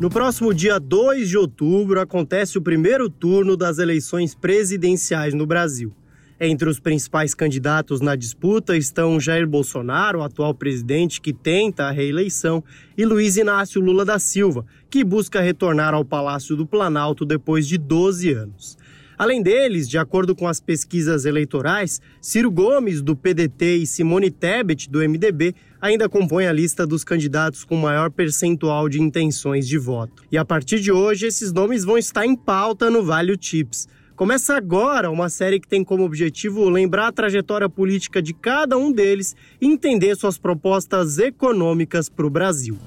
No próximo dia 2 de outubro acontece o primeiro turno das eleições presidenciais no Brasil. Entre os principais candidatos na disputa estão Jair Bolsonaro, o atual presidente que tenta a reeleição, e Luiz Inácio Lula da Silva, que busca retornar ao Palácio do Planalto depois de 12 anos. Além deles, de acordo com as pesquisas eleitorais, Ciro Gomes, do PDT, e Simone Tebet, do MDB, ainda compõem a lista dos candidatos com maior percentual de intenções de voto. E a partir de hoje, esses nomes vão estar em pauta no Vale Tips. Começa agora uma série que tem como objetivo lembrar a trajetória política de cada um deles e entender suas propostas econômicas para o Brasil.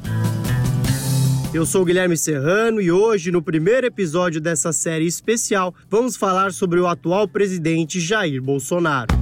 Eu sou Guilherme Serrano e hoje, no primeiro episódio dessa série especial, vamos falar sobre o atual presidente Jair Bolsonaro.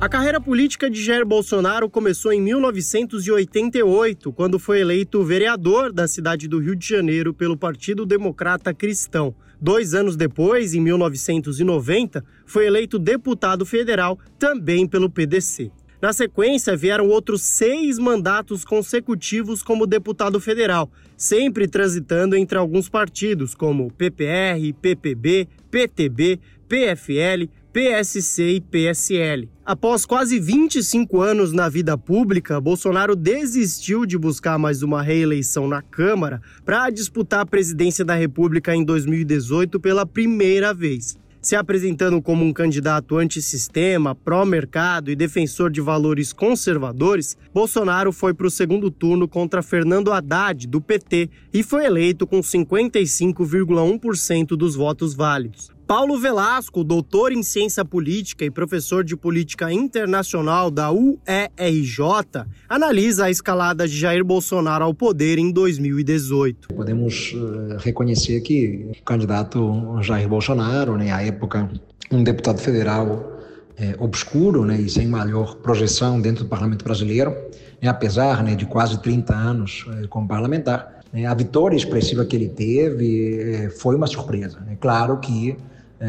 A carreira política de Jair Bolsonaro começou em 1988, quando foi eleito vereador da cidade do Rio de Janeiro pelo Partido Democrata Cristão. Dois anos depois, em 1990, foi eleito deputado federal também pelo PDC. Na sequência, vieram outros seis mandatos consecutivos como deputado federal, sempre transitando entre alguns partidos, como PPR, PPB, PTB, PFL, PSC e PSL. Após quase 25 anos na vida pública, Bolsonaro desistiu de buscar mais uma reeleição na Câmara para disputar a presidência da República em 2018 pela primeira vez se apresentando como um candidato antissistema, pró-mercado e defensor de valores conservadores, Bolsonaro foi para o segundo turno contra Fernando Haddad, do PT, e foi eleito com 55,1% dos votos válidos. Paulo Velasco, doutor em ciência política e professor de política internacional da UERJ, analisa a escalada de Jair Bolsonaro ao poder em 2018. Podemos uh, reconhecer que o candidato Jair Bolsonaro, né, à época um deputado federal é, obscuro né, e sem maior projeção dentro do parlamento brasileiro, né, apesar né, de quase 30 anos é, como parlamentar, né, a vitória expressiva que ele teve foi uma surpresa. Né? Claro que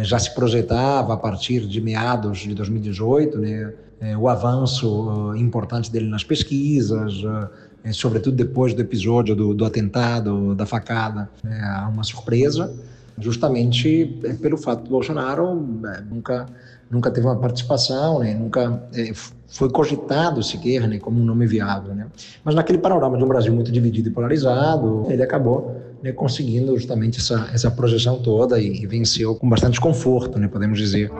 já se projetava a partir de meados de 2018, né, é, o avanço uh, importante dele nas pesquisas, sobretudo depois do episódio do, do atentado, da facada, né, uma surpresa, justamente pelo fato do Bolsonaro nunca nunca teve uma participação, né, nunca foi cogitado sequer né, como um nome viável. Né. Mas naquele panorama de um Brasil muito dividido e polarizado, ele acabou né, conseguindo justamente essa, essa projeção toda e, e venceu com bastante conforto, né, podemos dizer.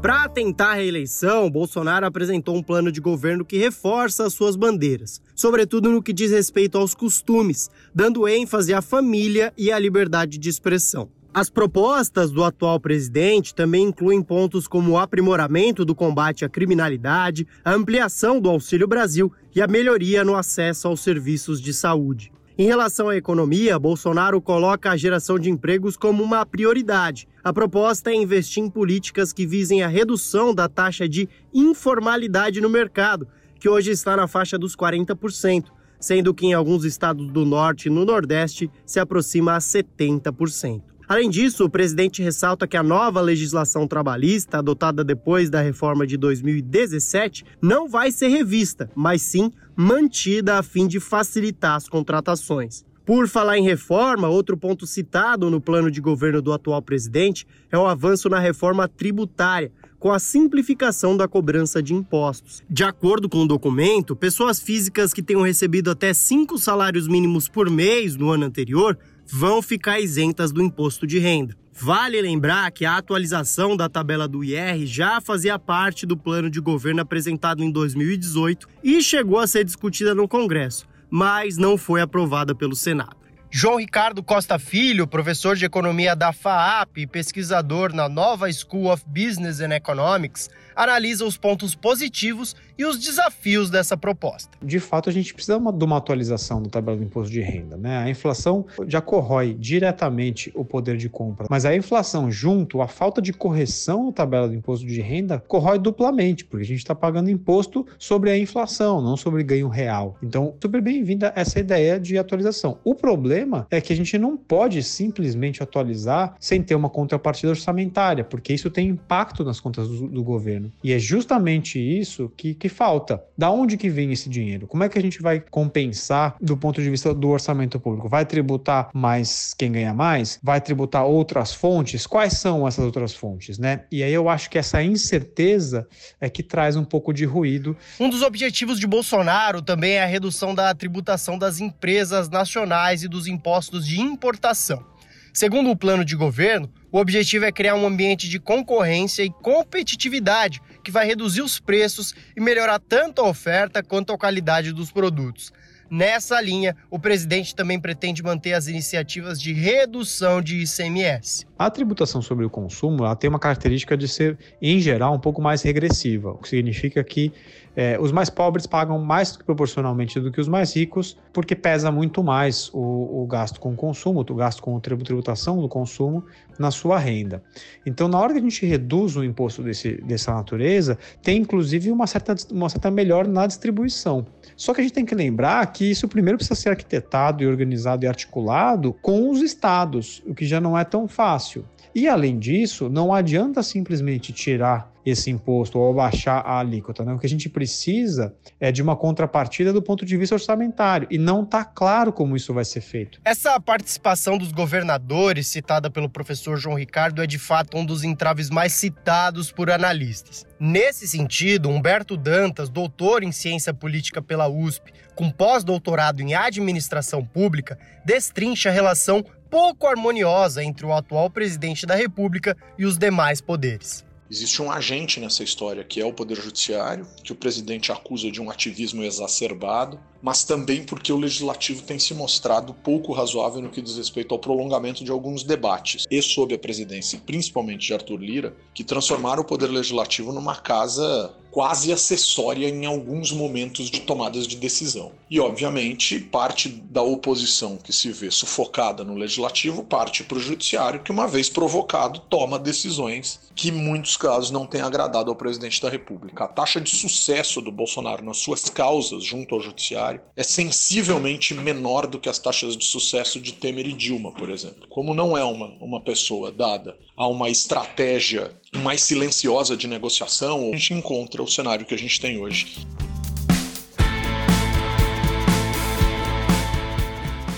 Para tentar a reeleição, Bolsonaro apresentou um plano de governo que reforça as suas bandeiras, sobretudo no que diz respeito aos costumes, dando ênfase à família e à liberdade de expressão. As propostas do atual presidente também incluem pontos como o aprimoramento do combate à criminalidade, a ampliação do Auxílio Brasil e a melhoria no acesso aos serviços de saúde. Em relação à economia, Bolsonaro coloca a geração de empregos como uma prioridade. A proposta é investir em políticas que visem a redução da taxa de informalidade no mercado, que hoje está na faixa dos 40%, sendo que em alguns estados do norte e no nordeste se aproxima a 70%. Além disso, o presidente ressalta que a nova legislação trabalhista, adotada depois da reforma de 2017, não vai ser revista, mas sim mantida a fim de facilitar as contratações. Por falar em reforma, outro ponto citado no plano de governo do atual presidente é o avanço na reforma tributária, com a simplificação da cobrança de impostos. De acordo com o documento, pessoas físicas que tenham recebido até cinco salários mínimos por mês no ano anterior vão ficar isentas do imposto de renda. Vale lembrar que a atualização da tabela do IR já fazia parte do plano de governo apresentado em 2018 e chegou a ser discutida no Congresso, mas não foi aprovada pelo Senado. João Ricardo Costa Filho, professor de economia da FAAP e pesquisador na Nova School of Business and Economics, analisa os pontos positivos e os desafios dessa proposta. De fato, a gente precisa de uma atualização da tabela do imposto de renda. Né? A inflação já corrói diretamente o poder de compra, mas a inflação junto à falta de correção na tabela do imposto de renda corrói duplamente, porque a gente está pagando imposto sobre a inflação, não sobre ganho real. Então, super bem-vinda essa ideia de atualização. O problema problema é que a gente não pode simplesmente atualizar sem ter uma contrapartida orçamentária, porque isso tem impacto nas contas do, do governo. E é justamente isso que, que falta. Da onde que vem esse dinheiro? Como é que a gente vai compensar do ponto de vista do orçamento público? Vai tributar mais quem ganha mais? Vai tributar outras fontes? Quais são essas outras fontes, né? E aí eu acho que essa incerteza é que traz um pouco de ruído. Um dos objetivos de Bolsonaro também é a redução da tributação das empresas nacionais e dos impostos de importação. Segundo o plano de governo, o objetivo é criar um ambiente de concorrência e competitividade que vai reduzir os preços e melhorar tanto a oferta quanto a qualidade dos produtos. Nessa linha, o presidente também pretende manter as iniciativas de redução de ICMS. A tributação sobre o consumo ela tem uma característica de ser, em geral, um pouco mais regressiva, o que significa que é, os mais pobres pagam mais proporcionalmente do que os mais ricos, porque pesa muito mais o, o gasto com o consumo, o gasto com a tributação do consumo na sua renda. Então, na hora que a gente reduz o imposto desse, dessa natureza, tem inclusive uma certa, uma certa melhor na distribuição. Só que a gente tem que lembrar que isso primeiro precisa ser arquitetado e organizado e articulado com os estados, o que já não é tão fácil. E além disso, não adianta simplesmente tirar esse imposto ou baixar a alíquota. Né? O que a gente precisa é de uma contrapartida do ponto de vista orçamentário e não está claro como isso vai ser feito. Essa participação dos governadores, citada pelo professor João Ricardo, é de fato um dos entraves mais citados por analistas. Nesse sentido, Humberto Dantas, doutor em ciência política pela USP, com pós-doutorado em administração pública, destrincha a relação pouco harmoniosa entre o atual presidente da República e os demais poderes. Existe um agente nessa história que é o Poder Judiciário, que o presidente acusa de um ativismo exacerbado, mas também porque o legislativo tem se mostrado pouco razoável no que diz respeito ao prolongamento de alguns debates, e sob a presidência, principalmente de Arthur Lira, que transformaram o Poder Legislativo numa casa quase acessória em alguns momentos de tomadas de decisão. E, obviamente, parte da oposição que se vê sufocada no legislativo parte para o judiciário, que, uma vez provocado, toma decisões que, em muitos casos, não têm agradado ao presidente da República. A taxa de sucesso do Bolsonaro nas suas causas junto ao judiciário é sensivelmente menor do que as taxas de sucesso de Temer e Dilma, por exemplo. Como não é uma, uma pessoa dada a uma estratégia mais silenciosa de negociação, a gente encontra o cenário que a gente tem hoje.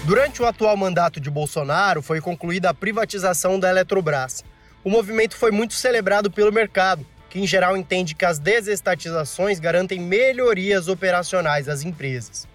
Durante o atual mandato de Bolsonaro, foi concluída a privatização da Eletrobras. O movimento foi muito celebrado pelo mercado, que em geral entende que as desestatizações garantem melhorias operacionais às empresas.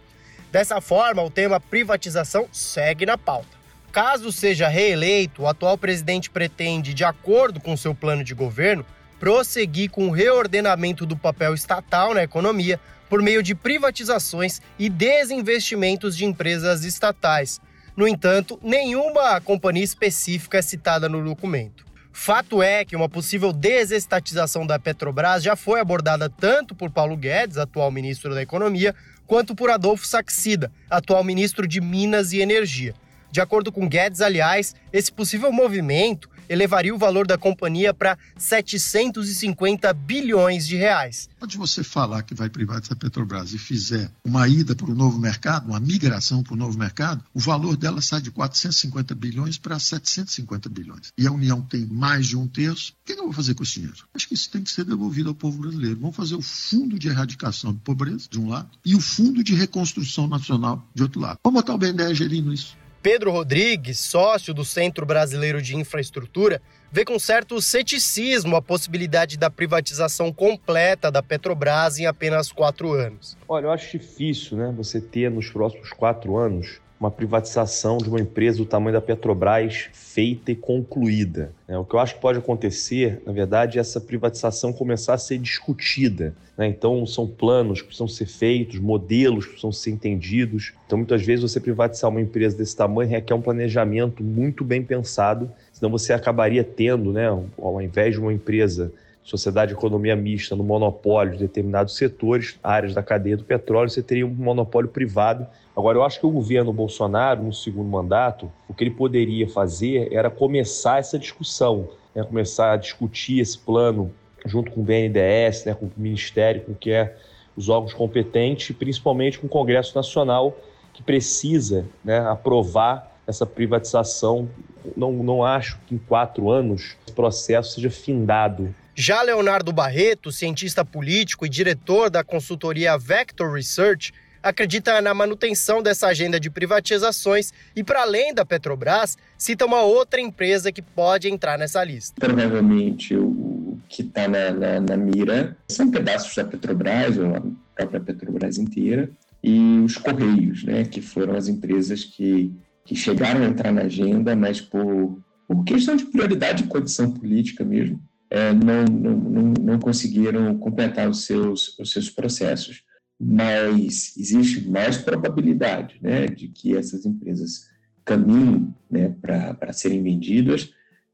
Dessa forma, o tema privatização segue na pauta. Caso seja reeleito, o atual presidente pretende, de acordo com seu plano de governo, prosseguir com o reordenamento do papel estatal na economia por meio de privatizações e desinvestimentos de empresas estatais. No entanto, nenhuma companhia específica é citada no documento. Fato é que uma possível desestatização da Petrobras já foi abordada tanto por Paulo Guedes, atual ministro da Economia, quanto por Adolfo Saxida, atual ministro de Minas e Energia. De acordo com Guedes, aliás, esse possível movimento elevaria o valor da companhia para 750 bilhões de reais. Pode você falar que vai privatizar a Petrobras e fizer uma ida para o novo mercado, uma migração para o novo mercado, o valor dela sai de 450 bilhões para 750 bilhões. E a União tem mais de um terço. O que eu vou fazer com esse dinheiro? Acho que isso tem que ser devolvido ao povo brasileiro. Vamos fazer o Fundo de Erradicação de Pobreza, de um lado, e o Fundo de Reconstrução Nacional, de outro lado. Vamos botar o BNDES ali nisso. Pedro Rodrigues, sócio do Centro Brasileiro de Infraestrutura, vê com certo ceticismo a possibilidade da privatização completa da Petrobras em apenas quatro anos. Olha, eu acho difícil né, você ter nos próximos quatro anos uma privatização de uma empresa do tamanho da Petrobras feita e concluída. É, o que eu acho que pode acontecer, na verdade, é essa privatização começar a ser discutida. Né? Então, são planos que precisam ser feitos, modelos que precisam ser entendidos. Então, muitas vezes, você privatizar uma empresa desse tamanho requer um planejamento muito bem pensado, senão você acabaria tendo, né, ao invés de uma empresa sociedade de economia mista no monopólio de determinados setores, áreas da cadeia do petróleo, você teria um monopólio privado. Agora, eu acho que o governo Bolsonaro, no segundo mandato, o que ele poderia fazer era começar essa discussão, né? começar a discutir esse plano junto com o BNDES, né? com o Ministério, com que é os órgãos competentes, principalmente com o Congresso Nacional, que precisa né, aprovar essa privatização. Não, não acho que em quatro anos o processo seja findado. Já Leonardo Barreto, cientista político e diretor da consultoria Vector Research, acredita na manutenção dessa agenda de privatizações e, para além da Petrobras, cita uma outra empresa que pode entrar nessa lista. Provavelmente o que está na, na, na, mira são pedaços da Petrobras, ou a própria Petrobras inteira, e os Correios, né, que foram as empresas que, que chegaram a entrar na agenda, mas por, por questão de prioridade e condição política mesmo, é, não, não, não, não conseguiram completar os seus, os seus processos mas existe mais probabilidade né, de que essas empresas caminhem né, para serem vendidas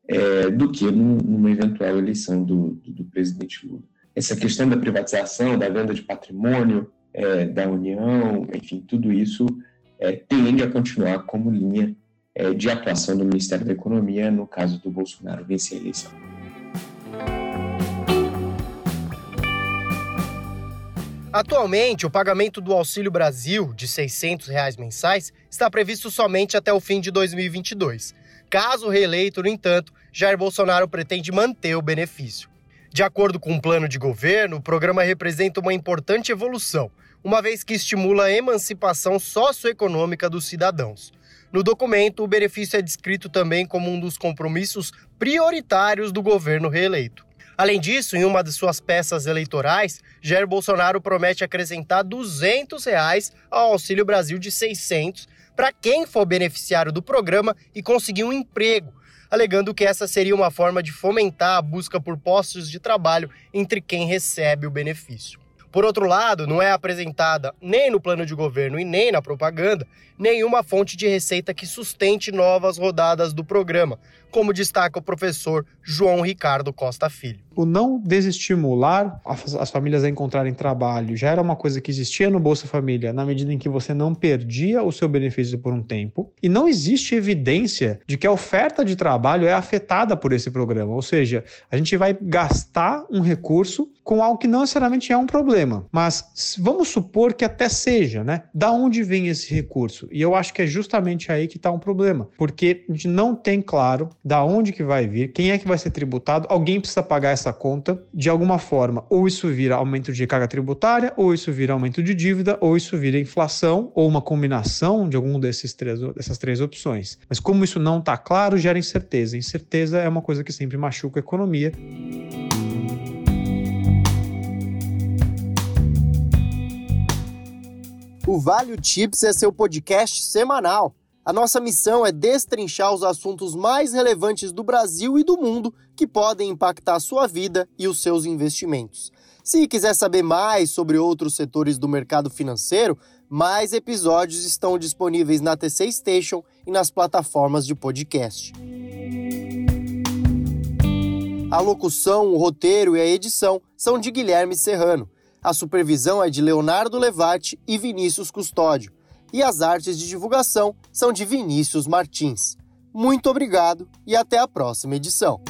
é, do que num, numa eventual eleição do, do, do, presidente Lula. Essa questão da privatização, da venda de patrimônio é, da União, enfim, tudo isso é, tende a continuar como linha é, de atuação do Ministério da Economia no caso do Bolsonaro vencer a eleição. Atualmente, o pagamento do Auxílio Brasil de 600 reais mensais está previsto somente até o fim de 2022. Caso reeleito, no entanto, Jair Bolsonaro pretende manter o benefício. De acordo com o um plano de governo, o programa representa uma importante evolução, uma vez que estimula a emancipação socioeconômica dos cidadãos. No documento, o benefício é descrito também como um dos compromissos prioritários do governo reeleito. Além disso, em uma de suas peças eleitorais, Jair Bolsonaro promete acrescentar 200 reais ao Auxílio Brasil de 600 para quem for beneficiário do programa e conseguir um emprego, alegando que essa seria uma forma de fomentar a busca por postos de trabalho entre quem recebe o benefício. Por outro lado, não é apresentada nem no plano de governo e nem na propaganda nenhuma fonte de receita que sustente novas rodadas do programa, como destaca o professor João Ricardo Costa Filho. O não desestimular as, famílias a encontrarem trabalho já era uma coisa que existia no Bolsa Família na medida em que você não perdia o seu benefício por um tempo e não existe evidência de que a oferta de trabalho é afetada por esse programa, ou seja, a gente vai gastar um recurso com algo que não necessariamente é um problema, mas vamos supor que até seja, né? Da onde vem esse recurso? E eu acho que é justamente aí que está um problema, porque a gente não tem claro da onde que vai vir, quem é que vai ser tributado, alguém precisa pagar essa conta de alguma forma. Ou isso vira aumento de carga tributária, ou isso vira aumento de dívida, ou isso vira inflação, ou uma combinação de algum desses três, dessas três opções. Mas como isso não está claro, gera incerteza. Incerteza é uma coisa que sempre machuca a economia. O Vale Tips é seu podcast semanal a nossa missão é destrinchar os assuntos mais relevantes do Brasil e do mundo que podem impactar sua vida e os seus investimentos. Se quiser saber mais sobre outros setores do mercado financeiro, mais episódios estão disponíveis na TC Station e nas plataformas de podcast. A locução, o roteiro e a edição são de Guilherme Serrano. A supervisão é de Leonardo Levati e Vinícius Custódio e as artes de divulgação são de Vinícius Martins. Muito obrigado e até a próxima edição.